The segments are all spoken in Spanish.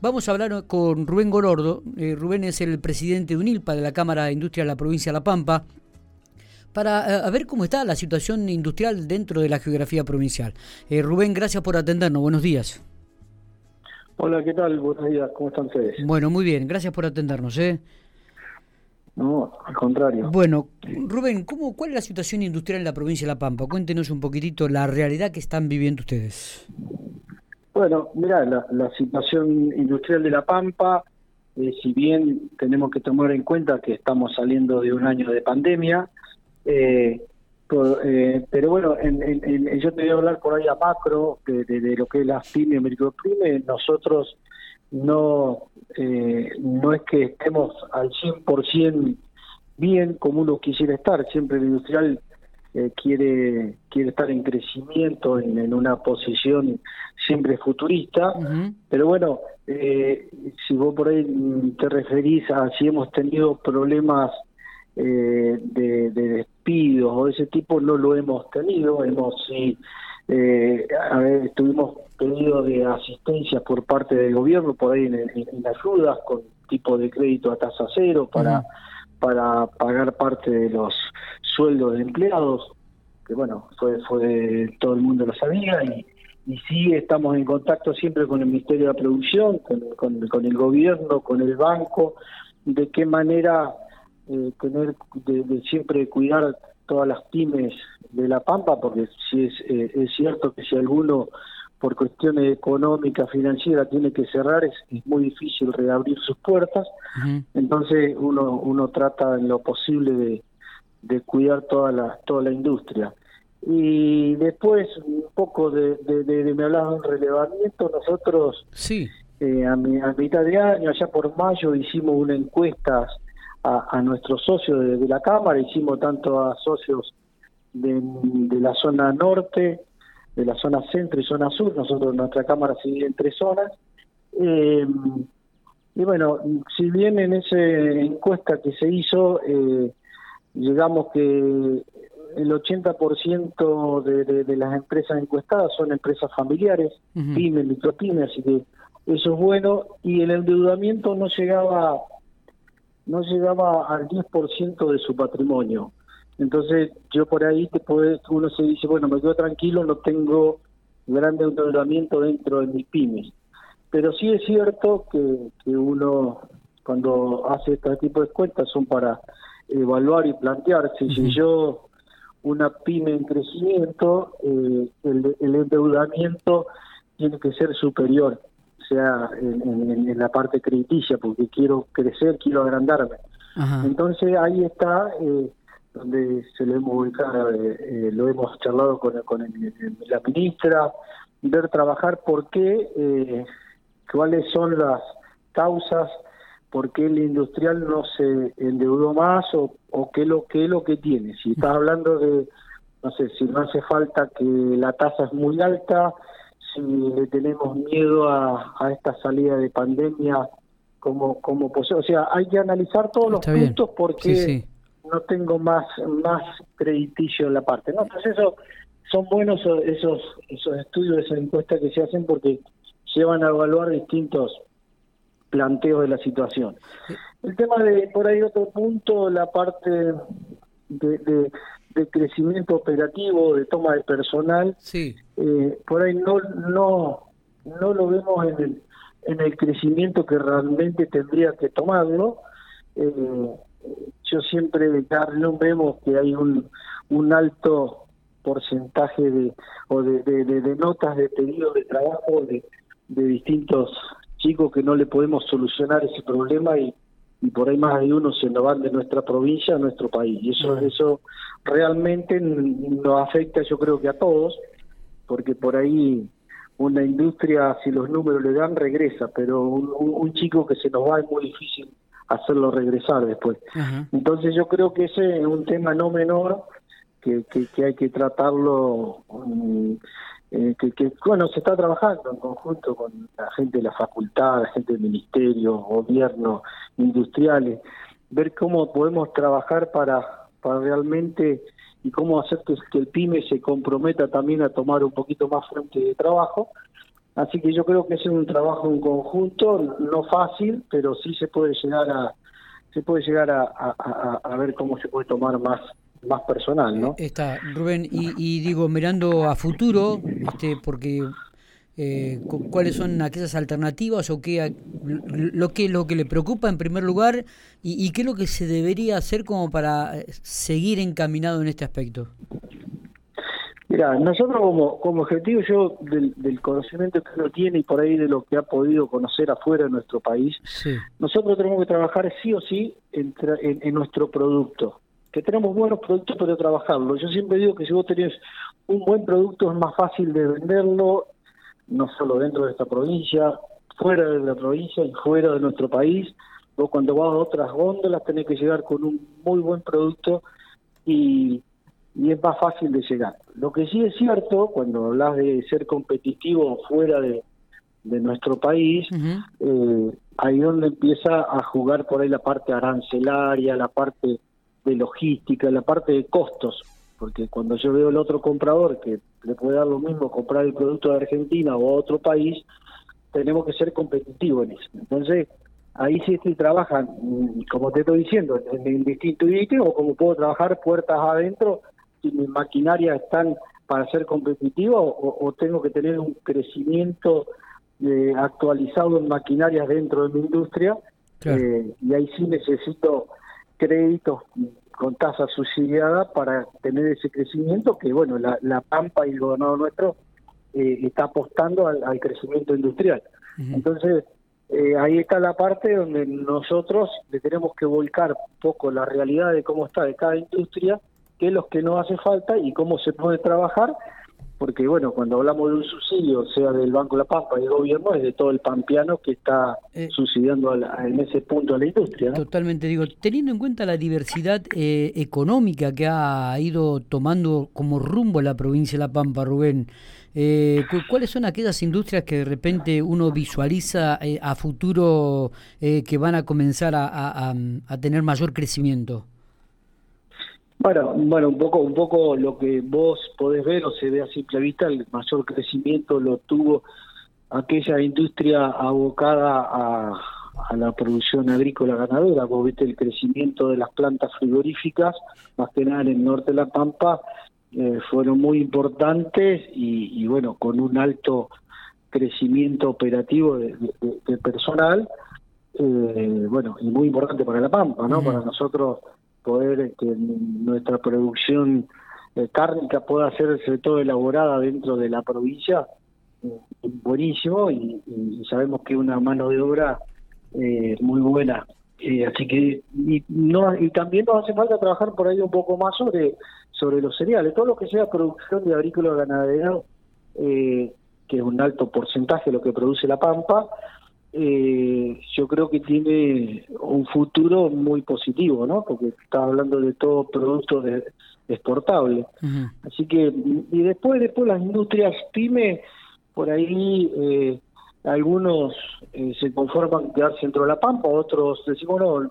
Vamos a hablar con Rubén Gorordo. Eh, Rubén es el presidente de UNILPA, de la Cámara de Industria de la provincia de La Pampa, para eh, ver cómo está la situación industrial dentro de la geografía provincial. Eh, Rubén, gracias por atendernos. Buenos días. Hola, ¿qué tal? Buenos días, ¿cómo están ustedes? Bueno, muy bien, gracias por atendernos. ¿eh? No, al contrario. Bueno, Rubén, ¿cómo, ¿cuál es la situación industrial en la provincia de La Pampa? Cuéntenos un poquitito la realidad que están viviendo ustedes. Bueno, mira, la, situación industrial de La Pampa, eh, si bien tenemos que tomar en cuenta que estamos saliendo de un año de pandemia, eh, eh, pero bueno, yo te voy a hablar por ahí a macro de, lo que es las pymes, micropymes, nosotros no, no es que estemos al 100% bien como uno quisiera estar, siempre el industrial eh, quiere quiere estar en crecimiento, en, una posición siempre futurista, pero bueno, eh, si vos por ahí te referís a si hemos tenido problemas eh, de, despidos o de ese tipo, no lo hemos tenido, hemos sí, a ver, tuvimos pedido de asistencia por parte del gobierno, por ahí en, ayudas, con tipo de crédito a tasa cero para para pagar parte de los sueldos de empleados, que bueno, fue, fue todo el mundo lo sabía y, y sí estamos en contacto siempre con el Ministerio de la Producción, con, con, el gobierno, con el banco, de qué manera eh, tener, de, siempre cuidar todas las pymes de La Pampa, porque sí es, eh, es cierto que si alguno por cuestiones económicas, financieras, tiene que cerrar, es, muy difícil reabrir sus puertas. Entonces uno, uno trata en lo posible de, de cuidar toda la, toda la industria. Y después, un poco de, de, me hablaba de un relevamiento, nosotros sí. Eh, a, mitad de año, allá por mayo, hicimos una encuesta a, a nuestros socios de, la Cámara, hicimos tanto a socios de, de la zona norte, de la zona centro y zona sur, nosotros nuestra Cámara se divide en tres zonas. Eh, y bueno, si bien en esa encuesta que se hizo, eh, llegamos que el 80% de, de, las empresas encuestadas son empresas familiares, pymes, micropymes, así que eso es bueno, y el endeudamiento no llegaba no llegaba al 10% de su patrimonio. Entonces, yo por ahí te puede, uno se dice, bueno, me quedo tranquilo, no tengo gran endeudamiento dentro de mis pymes. Pero sí es cierto que, que uno, cuando hace este tipo de cuentas, son para evaluar y plantearse. Si yo, una pyme en crecimiento, eh, el, endeudamiento tiene que ser superior, o sea, en, en, la parte crediticia, porque quiero crecer, quiero agrandarme. Entonces ahí está eh, donde se lo hemos ubicado, eh, eh, lo hemos charlado con, con la ministra, ver trabajar por qué, eh, cuáles son las causas, por qué el industrial no se endeudó más o, o qué, lo, qué es lo que tiene. Si estás hablando de, no sé, si no hace falta que la tasa es muy alta, si le tenemos miedo a, a esta salida de pandemia como, como O sea, hay que analizar todos los puntos porque no tengo más más crediticio en la parte. ¿no? Entonces eso son buenos esos esos estudios, esas encuestas que se hacen porque llevan a evaluar distintos planteos de la situación. El tema de, por ahí otro punto, la parte de, de, crecimiento operativo, de toma de personal, sí. Eh, por ahí no, no, no lo vemos en el, en el crecimiento que realmente tendría que tomarlo. Eh, yo siempre no vemos que hay un, un alto porcentaje de o de, de, notas de pedido de trabajo de, de distintos chicos que no le podemos solucionar ese problema y, y por ahí más de uno se nos van de nuestra provincia a nuestro país. Y eso eso realmente nos afecta yo creo que a todos porque por ahí una industria si los números le dan regresa pero un, un chico que se nos va es muy difícil hacerlo regresar después. Entonces yo creo que ese es un tema no menor que, que, hay que tratarlo, mm, eh, que, bueno, se está trabajando en conjunto con la gente de la facultad, la gente del ministerio, gobierno, industriales, ver cómo podemos trabajar para, para realmente y cómo hacer que, que el PYME se comprometa también a tomar un poquito más fuente de trabajo. Así que yo creo que es un trabajo en conjunto, no fácil, pero sí se puede llegar a se puede llegar a, a, ver cómo se puede tomar más más personal, ¿no? Está, Rubén, y, y digo, mirando a futuro, este, porque eh, cuáles son aquellas alternativas o qué lo que lo que le preocupa en primer lugar y, qué es lo que se debería hacer como para eh, seguir encaminado en este aspecto. Mira, nosotros como, como objetivo, yo del, conocimiento que uno tiene y por ahí de lo que ha podido conocer afuera de nuestro país, nosotros tenemos que trabajar sí o sí en, en, nuestro producto. Que tenemos buenos productos, pero trabajarlo. Yo siempre digo que si vos tenés un buen producto es más fácil de venderlo no solo dentro de esta provincia, fuera de la provincia y fuera de nuestro país. Vos cuando vas a otras góndolas tenés que llegar con un muy buen producto y, es más fácil de llegar. Lo que sí es cierto, cuando hablas de ser competitivo fuera de, nuestro país, eh, ahí donde empieza a jugar por ahí la parte arancelaria, la parte de logística, la parte de costos porque cuando yo veo el otro comprador que le puede dar lo mismo comprar el producto de Argentina o a otro país, tenemos que ser competitivos en eso. Entonces, ahí sí estoy trabajando, mm, como te estoy diciendo, en el distinto o como puedo trabajar puertas adentro, si mis maquinarias están para ser competitivas o, tengo que tener un crecimiento eh, actualizado en maquinarias dentro de mi industria, eh, y ahí sí necesito créditos con tasa subsidiada para tener ese crecimiento que, bueno, la, la Pampa y el gobernador nuestro eh, está apostando al, crecimiento industrial. Entonces, eh, ahí está la parte donde nosotros le tenemos que volcar un poco la realidad de cómo está de cada industria, qué es lo que nos hace falta y cómo se puede trabajar porque bueno, cuando hablamos de un subsidio, sea del Banco La Pampa y del gobierno, es de todo el pampeano que está eh, subsidiando en ese punto a la industria. Totalmente, digo, teniendo en cuenta la diversidad eh, económica que ha ido tomando como rumbo la provincia de La Pampa, Rubén, eh, ¿cuáles son aquellas industrias que de repente uno visualiza a futuro que van a comenzar a tener mayor crecimiento? Bueno, bueno, un poco, un poco lo que vos podés ver o se ve a simple vista, el mayor crecimiento lo tuvo aquella industria abocada a, la producción agrícola ganadera. Vos viste el crecimiento de las plantas frigoríficas, más que nada en el norte de la Pampa, eh, fueron muy importantes y, bueno, con un alto crecimiento operativo de, personal, eh, bueno, y muy importante para la Pampa, ¿no? Para nosotros poder que nuestra producción eh, cárnica pueda ser sobre todo elaborada dentro de la provincia, eh, buenísimo y, sabemos que una mano de obra eh, muy buena. así que y, no, y también nos hace falta trabajar por ahí un poco más sobre sobre los cereales, todo lo que sea producción de agrícola ganadero, que es un alto porcentaje de lo que produce la Pampa, eh, yo creo que tiene un futuro muy positivo, ¿no? Porque está hablando de todo producto de, exportable. Así que, y después, después las industrias pyme, por ahí eh, algunos eh, se conforman quedarse dentro de la pampa, otros decimos, bueno,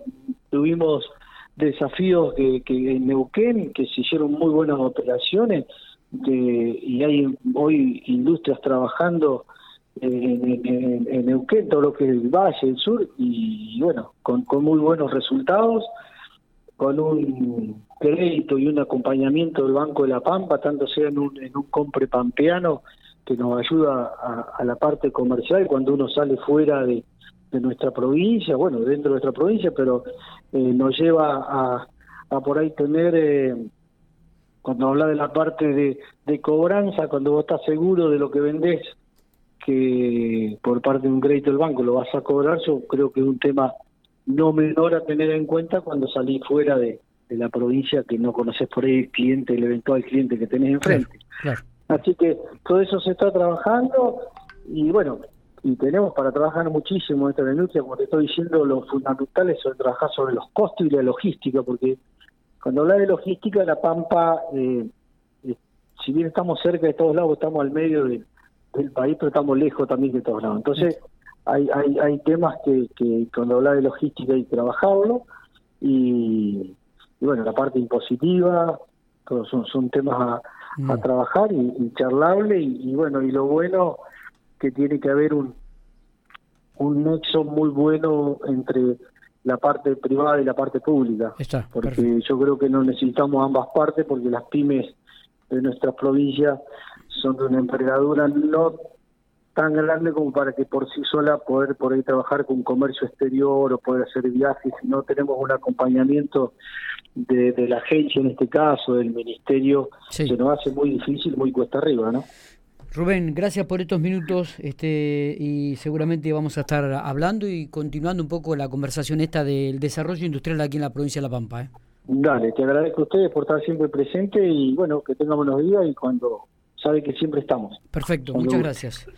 tuvimos desafíos que, que en Neuquén, que se hicieron muy buenas operaciones, que, y hay hoy industrias trabajando en, en, todo lo que es el Valle, el Sur, y, bueno, con, muy buenos resultados, con un crédito y un acompañamiento del Banco de la Pampa, tanto sea en un, en compre pampeano que nos ayuda a, la parte comercial cuando uno sale fuera de, nuestra provincia, bueno, dentro de nuestra provincia, pero eh, nos lleva a, a por ahí tener, eh, cuando habla de la parte de, de cobranza, cuando vos estás seguro de lo que vendés que por parte de un crédito del banco lo vas a cobrar, yo creo que es un tema no menor a tener en cuenta cuando salís fuera de, la provincia que no conoces por ahí el cliente, el eventual cliente que tenés enfrente. Así que todo eso se está trabajando y bueno, y tenemos para trabajar muchísimo en esta industria, como te estoy diciendo, lo fundamental es trabajar sobre los costos y la logística, porque cuando habla de logística, La Pampa, eh, eh, si bien estamos cerca de todos lados, estamos al medio de, del país, pero estamos lejos también de todos lados. Entonces, hay, hay, hay temas que, que cuando habla de logística hay que trabajarlo y, bueno, la parte impositiva, todos son, son temas a, mm. trabajar y, charlable y, bueno, y lo bueno que tiene que haber un, un nexo muy bueno entre la parte privada y la parte pública. Está, porque yo creo que no necesitamos ambas partes porque las pymes de nuestra provincia son de una envergadura no tan grande como para que por sí sola poder por ahí trabajar con comercio exterior o poder hacer viajes, si no tenemos un acompañamiento de, la agencia en este caso, del ministerio, se nos hace muy difícil, muy cuesta arriba, ¿no? Rubén, gracias por estos minutos este, y seguramente vamos a estar hablando y continuando un poco la conversación esta del desarrollo industrial aquí en la provincia de La Pampa. ¿eh? Dale, te agradezco a ustedes por estar siempre presente y bueno, que tengamos buenos días y cuando sabe que siempre estamos. Perfecto, muchas gracias.